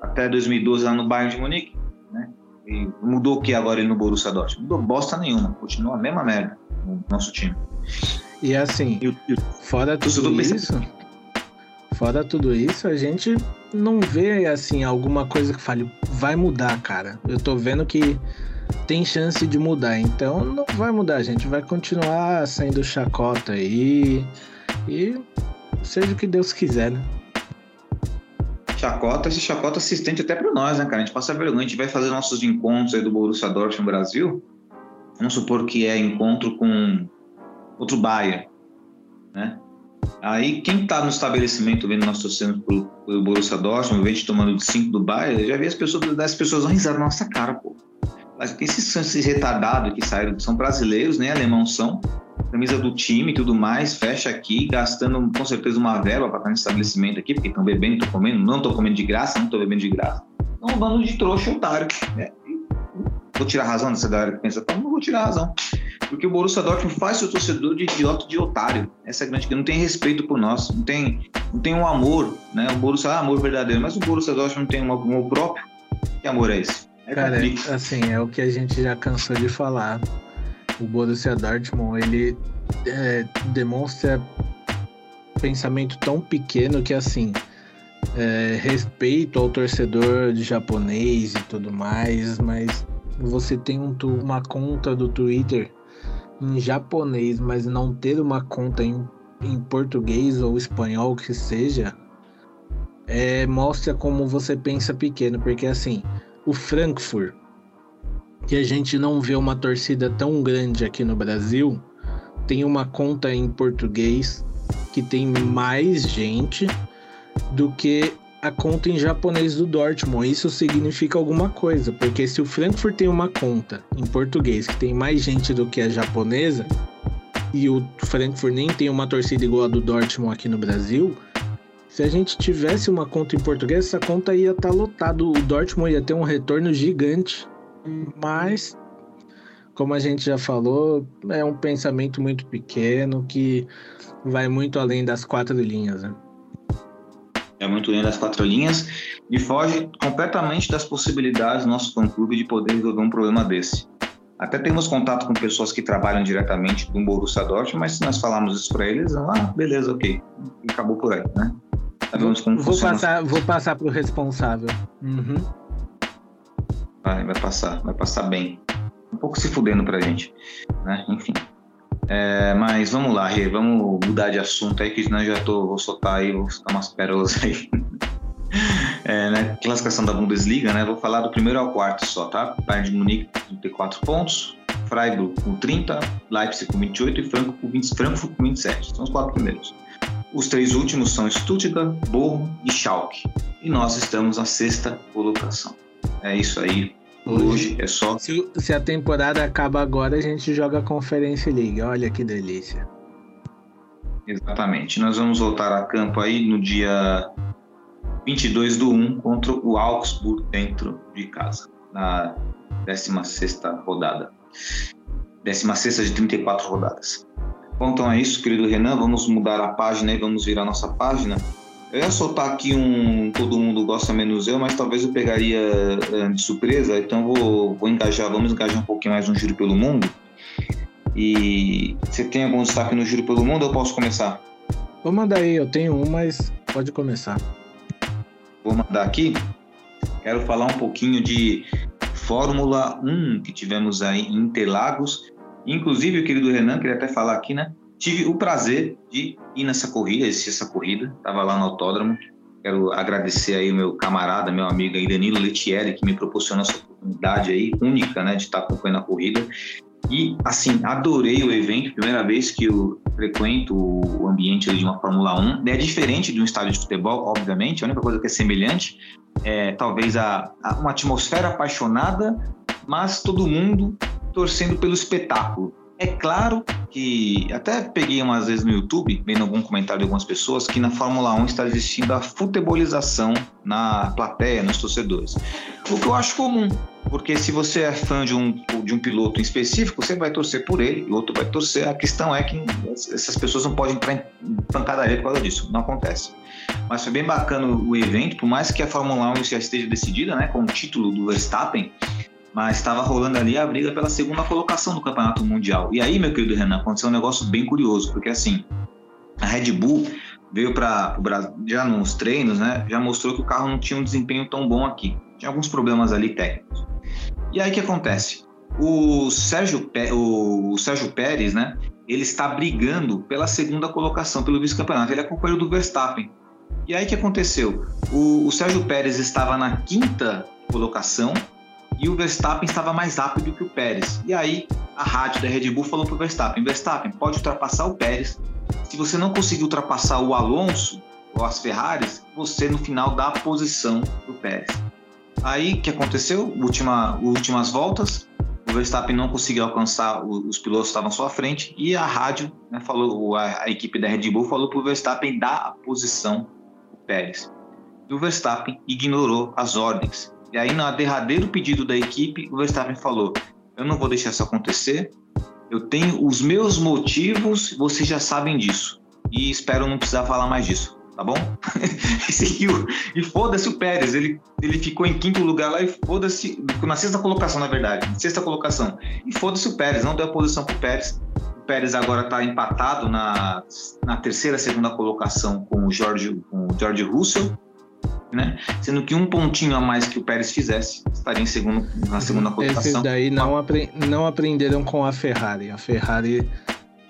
até 2012 lá no Bayern de Munique, né? E mudou o que agora ele no Borussia Dortmund? Mudou bosta nenhuma, continua a mesma merda no nosso time. E assim, e, e, fora tudo isso, fora tudo isso, a gente não vê assim alguma coisa que fale vai mudar, cara. Eu tô vendo que tem chance de mudar. Então não vai mudar, a gente vai continuar sendo chacota aí. E seja o que Deus quiser, né? Chacota, esse chacota assistente até para nós, né, cara? A gente passa vergonha, a gente vai fazer nossos encontros aí do Borussia Dortmund Brasil. Vamos supor que é encontro com outro Bayern, né? Aí, quem tá no estabelecimento vendo nós torcendo pro, pro Borussia Dortmund, vendo tomando de 5 do Bayern, já vi as pessoas, as pessoas dão risada na nossa cara, pô. Mas esses, esses retardados que saíram, são brasileiros, né? alemão são, camisa do time e tudo mais, fecha aqui, gastando com certeza uma verba para estar no estabelecimento aqui, porque estão bebendo, estão comendo, não estou comendo de graça, não estou bebendo de graça. Então, um bando de trouxa otário. Né? Vou tirar a razão dessa galera que pensa, não vou tirar a razão. Porque o Borussia Dortmund faz seu torcedor de idiota de otário. Essa é a grande que não tem respeito por nós, não tem, não tem um amor, né? O Borussia é amor verdadeiro, mas o Borussia Dortmund não tem um amor próprio. Que amor é esse? É Cara, conflito. assim, é o que a gente já cansou de falar. O Borussia Dortmund, ele é, demonstra pensamento tão pequeno que, assim, é, respeito ao torcedor japonês e tudo mais, mas você tem um uma conta do Twitter em japonês, mas não ter uma conta em, em português ou espanhol que seja, é, mostra como você pensa pequeno, porque assim, o Frankfurt, que a gente não vê uma torcida tão grande aqui no Brasil, tem uma conta em português que tem mais gente do que a conta em japonês do Dortmund. Isso significa alguma coisa, porque se o Frankfurt tem uma conta em português que tem mais gente do que a japonesa, e o Frankfurt nem tem uma torcida igual a do Dortmund aqui no Brasil, se a gente tivesse uma conta em português, essa conta ia estar lotada. O Dortmund ia ter um retorno gigante. Mas, como a gente já falou, é um pensamento muito pequeno que vai muito além das quatro linhas. Né? É muito além das quatro linhas e foge completamente das possibilidades do nosso fã-clube de poder resolver um problema desse. Até temos contato com pessoas que trabalham diretamente do Borussia Dortmund, mas se nós falarmos isso para eles, ah, beleza, ok, acabou por aí, né? Sabemos como Vou funciona. passar, vou passar pro responsável. Uhum. Vai, vai passar, vai passar bem. Um pouco se fudendo pra gente, né? Enfim. É, mas vamos lá, Rê, vamos mudar de assunto aí, que senão eu já tô, vou soltar aí, vou soltar umas pérolas aí. É, né? Classificação da Bundesliga, né? Vou falar do primeiro ao quarto só, tá? Bayern de Munique com 34 pontos, Freiburg com 30, Leipzig com 28 e Frankfurt com, 20, Frankfurt com 27. São os quatro primeiros. Os três últimos são Stuttgart, Bochum e Schalke. E nós estamos na sexta colocação. É isso aí. Por hoje é só Se, se a temporada acaba agora, a gente joga a Conferência League. Olha que delícia. Exatamente. Nós vamos voltar a campo aí no dia 22 do 1 contra o Augsburg dentro de casa, na 16ª rodada. 16ª de 34 rodadas. Bom, então é isso, querido Renan. Vamos mudar a página e vamos virar nossa página. Eu ia soltar aqui um Todo Mundo Gosta Menos Eu, mas talvez eu pegaria eh, de surpresa, então vou, vou engajar, vamos engajar um pouquinho mais no Giro pelo Mundo. E você tem algum destaque no Giro pelo Mundo ou eu posso começar? Vou mandar aí, eu tenho um, mas pode começar. Vou mandar aqui. Quero falar um pouquinho de Fórmula 1 que tivemos aí em Interlagos. Inclusive, o querido Renan, queria até falar aqui, né? Tive o prazer de ir nessa corrida, assistir essa corrida. Estava lá no autódromo. Quero agradecer aí o meu camarada, meu amigo aí, Danilo Letieri, que me proporcionou essa oportunidade aí única, né, de estar acompanhando a corrida. E, assim, adorei o evento, primeira vez que eu frequento o ambiente de uma Fórmula 1. É diferente de um estádio de futebol, obviamente, a única coisa que é semelhante é talvez a, a uma atmosfera apaixonada, mas todo mundo torcendo pelo espetáculo. É claro que até peguei umas vezes no YouTube, vendo algum comentário de algumas pessoas, que na Fórmula 1 está existindo a futebolização na plateia, nos torcedores. O que eu acho comum, porque se você é fã de um, de um piloto em específico, você vai torcer por ele e o outro vai torcer. A questão é que essas pessoas não podem entrar em pancadaria por causa disso. Não acontece. Mas foi bem bacana o evento, por mais que a Fórmula 1 já esteja decidida, né, com o título do Verstappen, mas estava rolando ali a briga pela segunda colocação do Campeonato Mundial. E aí, meu querido Renan, aconteceu um negócio bem curioso, porque assim, a Red Bull veio para o Brasil já nos treinos, né? Já mostrou que o carro não tinha um desempenho tão bom aqui. Tinha alguns problemas ali técnicos. E aí o que acontece? O Sérgio, o Sérgio Pérez, né? Ele está brigando pela segunda colocação, pelo vice-campeonato. Ele é companheiro do Verstappen. E aí o que aconteceu? O, o Sérgio Pérez estava na quinta colocação e o Verstappen estava mais rápido que o Pérez. E aí a rádio da Red Bull falou para o Verstappen: Verstappen, pode ultrapassar o Pérez. Se você não conseguir ultrapassar o Alonso ou as Ferraris, você no final dá a posição para o Pérez. Aí o que aconteceu? Última, últimas voltas, o Verstappen não conseguiu alcançar, os pilotos estavam à sua frente e a rádio, né, falou, a, a, equipe da Red Bull falou para o Verstappen dar a posição para o Pérez. E o Verstappen ignorou as ordens. E aí, no derradeiro pedido da equipe, o Verstappen falou: Eu não vou deixar isso acontecer. Eu tenho os meus motivos, vocês já sabem disso. E espero não precisar falar mais disso, tá bom? e seguiu. E foda-se o Pérez. Ele, ele ficou em quinto lugar lá e foda-se. Na sexta colocação, na verdade. Sexta colocação. E foda-se o Pérez. Não deu a posição pro Pérez. O Pérez agora está empatado na, na terceira, segunda colocação com o George, com o George Russell né? Sendo que um pontinho a mais que o Pérez fizesse estaria em segundo, na segunda colocação. Esses daí não, apre não aprenderam com a Ferrari. A Ferrari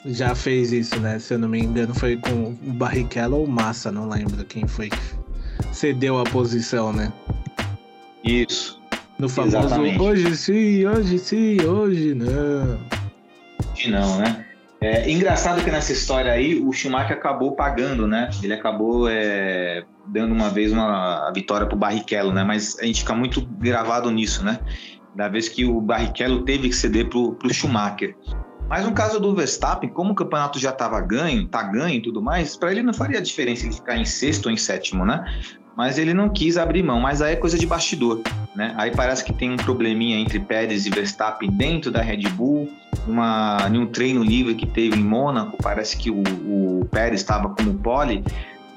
já fez isso, né? Se eu não me engano, foi com o Barrichello ou Massa, não lembro quem foi que cedeu a posição, né? Isso. No famoso Exatamente. hoje sim, hoje sim, hoje não. Hoje não, né? É engraçado que nessa história aí o Schumacher acabou pagando, né? Ele acabou é, dando uma vez uma vitória para o Barrichello, né? Mas a gente fica muito gravado nisso, né? Da vez que o Barrichello teve que ceder para o Schumacher. Mas no caso do Verstappen, como o campeonato já estava ganho, tá ganho e tudo mais, para ele não faria diferença ele ficar em sexto ou em sétimo, né? Mas ele não quis abrir mão, mas aí é coisa de bastidor, né? Aí parece que tem um probleminha entre Pérez e Verstappen dentro da Red Bull uma, em um treino livre que teve em Mônaco, parece que o, o Pérez estava como pole,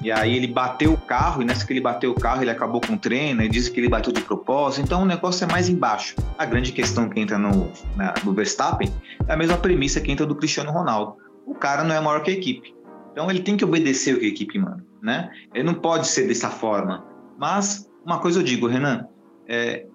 e aí ele bateu o carro, e nessa que ele bateu o carro, ele acabou com o treino, e disse que ele bateu de propósito, então o negócio é mais embaixo. A grande questão que entra no, na, no Verstappen é a mesma premissa que entra do Cristiano Ronaldo. O cara não é maior que a equipe. Então ele tem que obedecer o que a equipe manda, né? Ele não pode ser dessa forma. Mas uma coisa eu digo, Renan, é,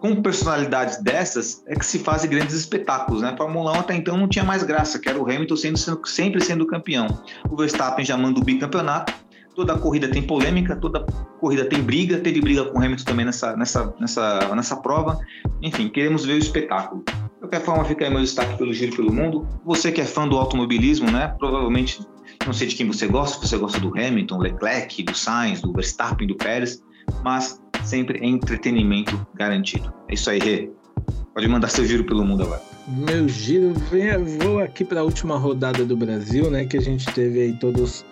com personalidades dessas é que se fazem grandes espetáculos, né? A Fórmula 1 até então não tinha mais graça, que era o Hamilton sendo, sendo, sempre sendo campeão. O Verstappen já manda o bicampeonato, toda corrida tem polêmica, toda corrida tem briga, teve briga com o Hamilton também nessa, nessa, nessa, nessa prova. Enfim, queremos ver o espetáculo. De qualquer forma, fica aí meu destaque pelo Giro pelo Mundo. Você que é fã do automobilismo, né? Provavelmente, não sei de quem você gosta, se você gosta do Hamilton, Leclerc, do Sainz, do Verstappen, do Pérez, mas sempre entretenimento garantido. É isso aí, Rê. Pode mandar seu giro pelo mundo agora. Meu giro, vou aqui para a última rodada do Brasil, né? Que a gente teve aí todos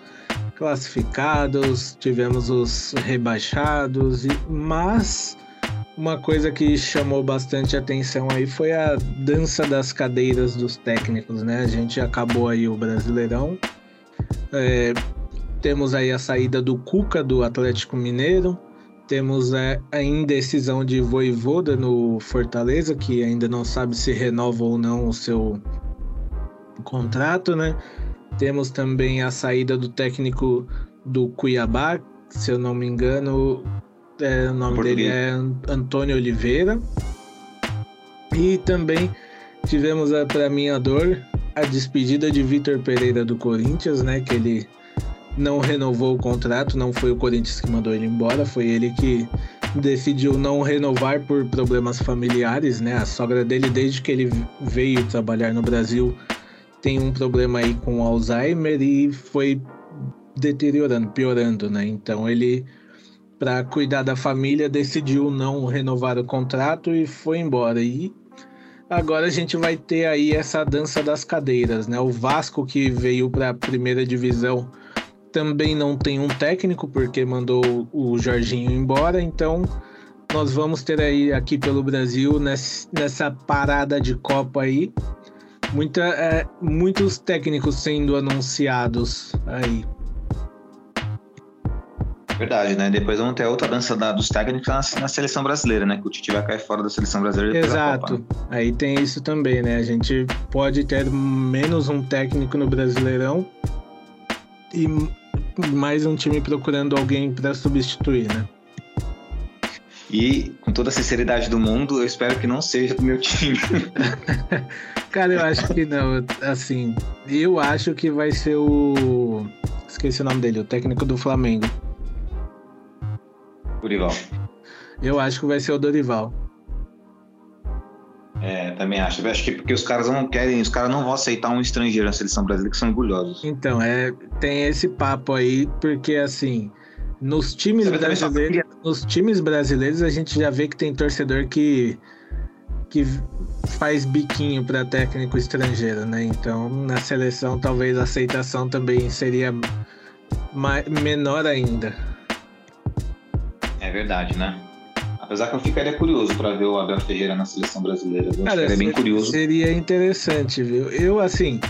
classificados, tivemos os rebaixados, mas uma coisa que chamou bastante atenção aí foi a dança das cadeiras dos técnicos, né? A gente acabou aí o Brasileirão. É, temos aí a saída do Cuca do Atlético Mineiro, temos é, a indecisão de Voivoda no Fortaleza, que ainda não sabe se renova ou não o seu contrato, né? Temos também a saída do técnico do Cuiabá, se eu não me engano, é, o nome dele é Antônio Oliveira. E também tivemos, para minha dor, a despedida de Vitor Pereira do Corinthians, né? Que ele não renovou o contrato, não foi o Corinthians que mandou ele embora, foi ele que decidiu não renovar por problemas familiares, né? A sogra dele, desde que ele veio trabalhar no Brasil, tem um problema aí com Alzheimer e foi deteriorando, piorando, né? Então ele, para cuidar da família, decidiu não renovar o contrato e foi embora. E agora a gente vai ter aí essa dança das cadeiras, né? O Vasco que veio para a primeira divisão também não tem um técnico, porque mandou o Jorginho embora, então nós vamos ter aí aqui pelo Brasil, nessa parada de Copa aí, muita, é, muitos técnicos sendo anunciados aí. Verdade, né? Depois vamos ter outra dança da, dos técnicos na, na, seleção brasileira, né? Que o Tite vai cair fora da seleção brasileira. Exato. Né? Aí tem isso também, né? A gente pode ter menos um técnico no Brasileirão e mais um time procurando alguém para substituir, né? E com toda a sinceridade do mundo, eu espero que não seja do meu time. Cara, eu acho que não. Assim, eu acho que vai ser o. Esqueci o nome dele, o técnico do Flamengo. Dorival. Eu acho que vai ser o Dorival. É, também acho. Eu acho que porque os caras não querem, os caras não vão aceitar um estrangeiro na seleção brasileira que são orgulhosos. Então, é, tem esse papo aí, porque assim, nos times brasileiros, nos times brasileiros a gente já vê que tem torcedor que que faz biquinho para técnico estrangeiro, né? Então, na seleção talvez a aceitação também seria menor ainda. É verdade, né? Apesar que eu ficaria curioso para ver o Abel Ferreira na seleção brasileira. Eu Cara, ficaria bem curioso. Seria interessante, viu? Eu, assim,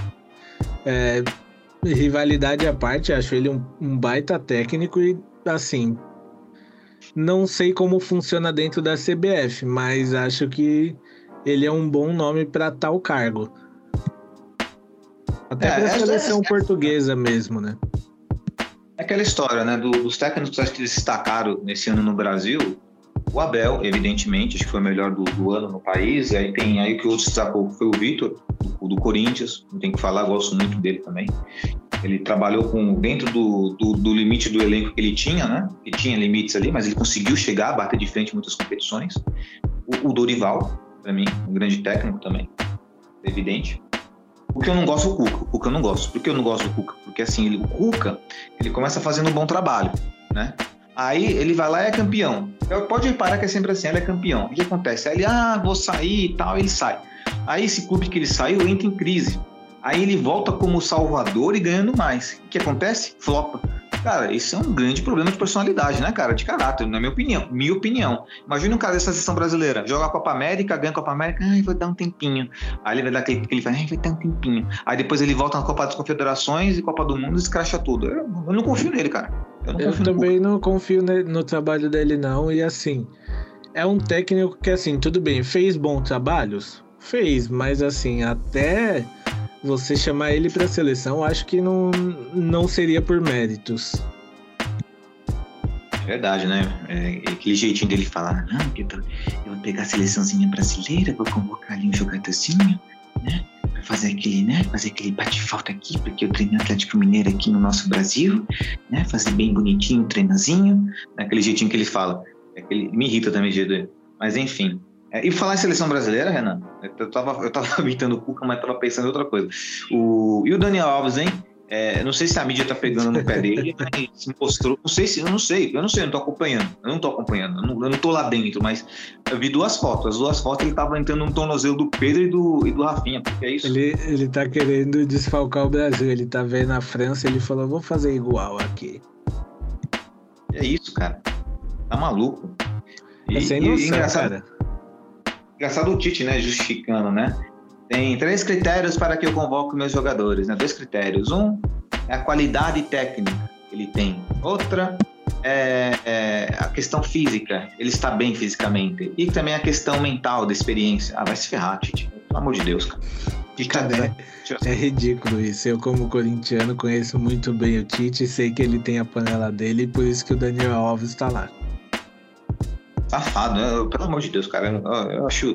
é, rivalidade à parte, acho ele um, um baita técnico e, assim, não sei como funciona dentro da CBF, mas acho que ele é um bom nome para tal cargo. Até É, para a seleção essa- portuguesa mesmo, né? É aquela história, né? do- dos técnicos que que destacaram nesse ano no Brasil. O Abel, evidentemente, acho que foi o melhor do, do ano no país. E aí tem aí que o outro destacou foi o Vitor, do, do Corinthians. Não tem que falar, gosto muito dele também. Ele trabalhou com dentro do, do, do limite do elenco que ele tinha, né? Que tinha limites ali, mas ele conseguiu chegar, bater de frente em muitas competições. O, o Dorival, para mim, um grande técnico também, evidente. O que eu não gosto é o Cuca. O Cuca eu não gosto. Por que eu não gosto do Cuca? Porque assim, ele, o Cuca, ele começa fazendo um bom trabalho, né? Aí ele vai lá e é campeão. Eu- Pode reparar que é sempre assim, ele é campeão. O que acontece? Aí ele, ah, vou sair e tal, ele sai. Aí esse clube que ele saiu entra em crise. Aí ele volta como salvador e ganhando mais. O que acontece? Flopa. Cara, isso é um grande problema de personalidade, né, cara? De caráter, na minha opinião. Minha opinião. Imagina um cara dessa seleção brasileira, joga a Copa América, ganha a Copa América, ai, vou dar um tempinho. Aí ele vai dar aquele que ele faz, ai, vai dar um tempinho. Aí depois ele volta na Copa das Confederações e Copa do Mundo e escracha tudo. Eu, eu não confio nele, cara. Eu Eu também não confio ne- no trabalho dele, não. E assim, é um técnico que, assim, tudo bem, fez bons trabalhos? Fez, mas assim, até você chamar ele pra seleção, acho que não, não seria por méritos. É verdade, né? É, aquele jeitinho dele falar, não, porque eu, vou pegar a seleçãozinha brasileira, vou convocar ali um jogadorzinho, né? Pra fazer aquele, né? Fazer aquele bate-falta aqui, porque eu treinei Atlético Mineiro aqui no nosso Brasil, né? Fazer bem bonitinho o treinozinho, aquele jeitinho que ele fala. É que ele me irrita também o. Mas enfim. É, e falar em seleção brasileira, Renan, eu tava, eu tava imitando o Cuca, mas tava pensando em outra coisa. O, e o Daniel Alves, hein? É, não sei se a mídia tá pegando no pé dele, se mostrou. Não sei se, eu não sei, eu não sei, eu não tô acompanhando. Eu não tô acompanhando, eu não, eu não tô lá dentro, mas eu vi duas fotos. As duas fotos ele tava entrando no tornozelo do Pedro e do, e do Rafinha, porque é isso. Ele, ele tá querendo desfalcar o Brasil. Ele tá vendo a França, ele falou, vou fazer igual aqui. É isso, cara. Tá maluco. E, É sem e noção, engraçado, cara. Engraçado o Tite, né? Justificando, né? Tem três critérios para que eu convoque meus jogadores, né? Dois critérios. Um é a qualidade técnica que ele tem. Outra é, é a questão física. Ele está bem fisicamente. E também a questão mental, da experiência. Ah, vai se ferrar, Tite. Pelo amor de Deus, cara. Tá- Cara, É ridículo isso. Eu, como corintiano, conheço muito bem o Tite, sei que ele tem a panela dele, e por isso que o Daniel Alves tá lá. Safado, né? Pelo amor de Deus, cara. Eu, eu acho.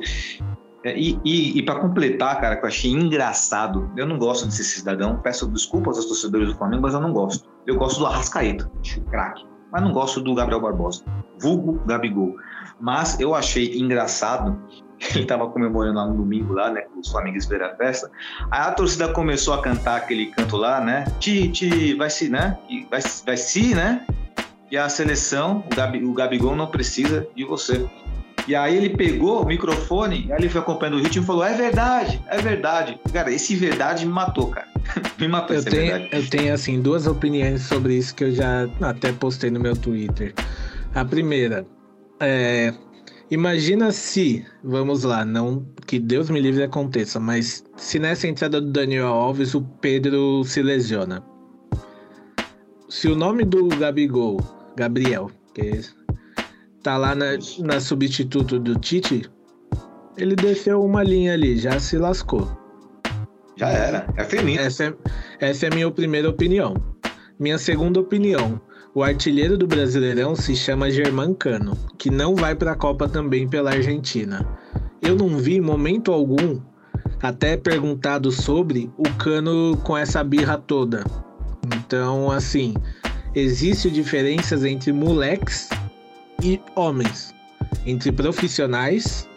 é, E, e, e para completar, cara, que eu achei engraçado, eu não gosto desse cidadão. Peço desculpas aos torcedores do Flamengo, mas eu não gosto. Eu gosto do Arrascaeta, craque. Mas não gosto do Gabriel Barbosa. Vulgo Gabigol. Mas eu achei engraçado. Ele tava comemorando lá no domingo, lá, né? Com os flamenguistas viram a festa. Aí a torcida começou a cantar aquele canto lá, né? Tite, vai se, né? Vai, vai se, né? E a seleção, o, Gabi, o Gabigol não precisa de você. E aí ele pegou o microfone, aí ele foi acompanhando o ritmo e falou: É verdade, é verdade. Cara, esse verdade me matou, cara. me matou Eu essa tenho, verdade. eu tenho, assim, duas opiniões sobre isso que eu já até postei no meu Twitter. A primeira, é, imagina se, vamos lá, não que Deus me livre aconteça, mas se nessa entrada do Daniel Alves o Pedro se lesiona. Se o nome do Gabigol, Gabriel, que tá lá na, na substituto do Tite, ele desceu uma linha ali, já se lascou. Já era, é feliz. Essa é, essa é a minha primeira opinião. Minha segunda opinião. O artilheiro do Brasileirão se chama Germancano, que não vai para a Copa também pela Argentina. Eu não vi momento algum, até perguntado sobre, o Cano com essa birra toda. Então, assim, existe diferenças entre moleques e homens, entre profissionais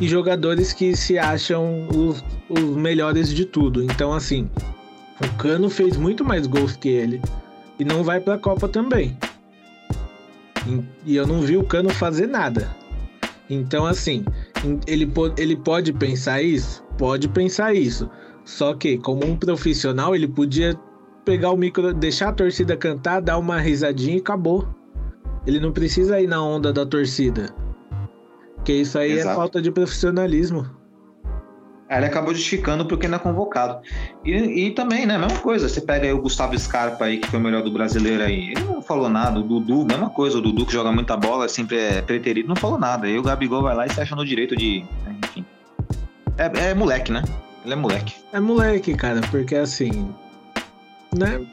e jogadores que se acham os, os melhores de tudo. Então, assim, o Cano fez muito mais gols que ele e não vai pra Copa também. E- eu não vi o Cano fazer nada. Então, assim, ele, ele pode pensar isso? Pode pensar isso. Só que, como um profissional, ele podia pegar o micro, deixar a torcida cantar, dar uma risadinha e acabou. Ele não precisa ir na onda da torcida. Que isso aí é Exato. falta de profissionalismo. Aí ele acabou justificando porque não é convocado. E, e também, né, mesma coisa, você pega aí o Gustavo Scarpa aí, que foi o melhor do brasileiro aí, ele não falou nada, o Dudu, mesma coisa, o Dudu que joga muita bola, sempre é preterido, não falou nada. Aí o Gabigol vai lá e se acha no direito de. né, Enfim. É, é moleque, né? Ele é moleque. É moleque, cara, porque assim, né?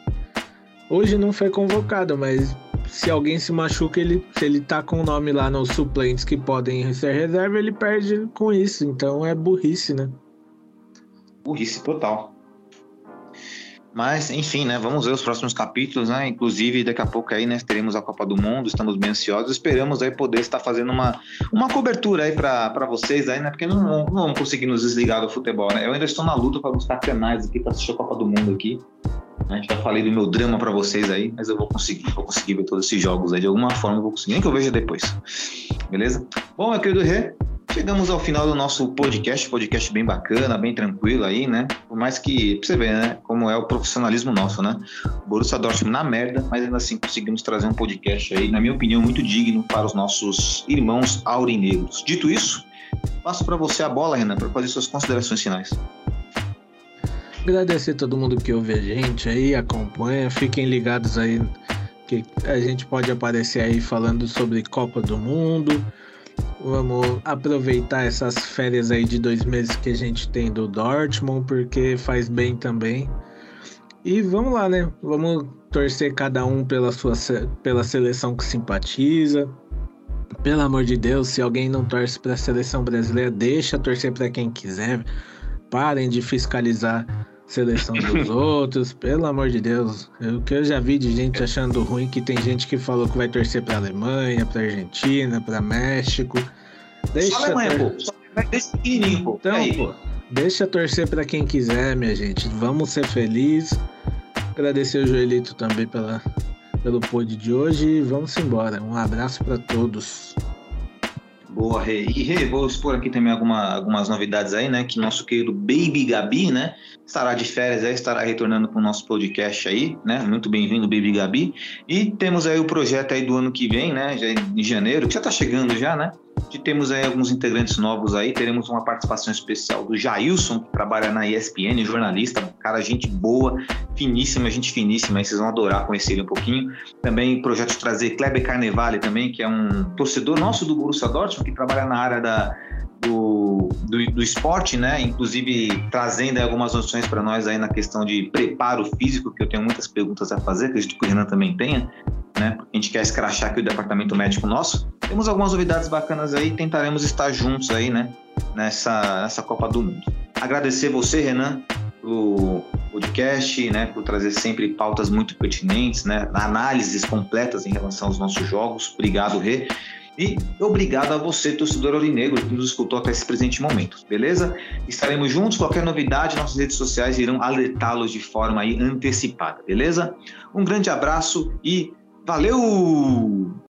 Hoje não foi convocado, mas se alguém se machuca, ele, se ele tá com o nome lá nos suplentes que podem ser reserva, ele perde com isso. Então é burrice, né? Burrice total. Mas, enfim, né? Vamos ver os próximos capítulos, né? Inclusive, daqui a pouco aí, né? Teremos a Copa do Mundo, estamos bem ansiosos. Esperamos aí poder estar fazendo uma, uma cobertura aí para vocês aí, né? Porque não, não vamos conseguir nos desligar do futebol, né? Eu ainda estou na luta para buscar canais aqui para assistir a Copa do Mundo aqui. Né? Já falei do meu drama para vocês aí, mas eu vou conseguir, vou conseguir ver todos esses jogos aí de alguma forma, eu vou conseguir, nem que eu veja depois. Beleza? Bom, meu querido Rê, Chegamos ao final do nosso podcast, podcast bem bacana, bem tranquilo aí, né? Por mais que, pra você ver, né? Como é o profissionalismo nosso, né? Borussia Dortmund na merda, mas ainda assim conseguimos trazer um podcast aí, na minha opinião, muito digno para os nossos irmãos aurinegros. Dito isso, passo para você a bola, Renan, para fazer suas considerações finais. Agradecer todo mundo que ouve a gente aí, acompanha, fiquem ligados aí que a gente pode aparecer aí falando sobre Copa do Mundo. Vamos aproveitar essas férias aí de dois meses que a gente tem do Dortmund, porque faz bem também. E vamos lá, né? Vamos torcer cada um pela sua pela seleção que simpatiza. Pelo amor de Deus, se alguém não torce para a seleção brasileira, deixa torcer para quem quiser. Parem de fiscalizar seleção dos outros, pelo amor de Deus. O que eu já vi de gente achando ruim que tem gente que falou que vai torcer pra Alemanha, pra Argentina, pra México. Deixa Só Alemanha, tor... pô. Só deixa pequenininho, pô. Então, aí. pô, deixa torcer pra quem quiser, minha gente. Vamos ser felizes. Agradecer o Joelito também pela, pelo pod de hoje e vamos embora. Um abraço para todos. Boa, Rê. E Rê, vou expor aqui também alguma, algumas novidades aí, né? Que nosso querido Baby Gabi, né? Estará de férias aí, estará retornando para o nosso podcast aí, né? Muito bem-vindo, Baby Gabi. E temos aí o projeto aí do ano que vem, né? Já em janeiro, que já está chegando já, né? E temos aí alguns integrantes novos aí. Teremos uma participação especial do Jailson, que trabalha na ESPN, jornalista, cara, gente boa, finíssima, gente finíssima, aí vocês vão adorar conhecer ele um pouquinho. Também projeto de trazer Kleber Carnevale também, que é um torcedor nosso do Borussia Dortmund, que trabalha na área da, do, do, do, esporte, né? Inclusive trazendo algumas noções para nós aí na questão de preparo físico, que eu tenho muitas perguntas a fazer, acredito que o Renan também tenha, né? A gente quer escrachar aqui o departamento médico nosso. Temos algumas novidades bacanas aí, tentaremos estar juntos aí, né? Nessa, nessa Copa do Mundo. Agradecer você, Renan, pelo podcast, né? Por trazer sempre pautas muito pertinentes, né? Análises completas em relação aos nossos jogos. Obrigado, Rê. E obrigado a você, torcedor aurinegro, que nos escutou até esse presente momento, beleza? Estaremos juntos, qualquer novidade, nossas redes sociais irão alertá-los de forma antecipada, beleza? Um grande abraço e valeu!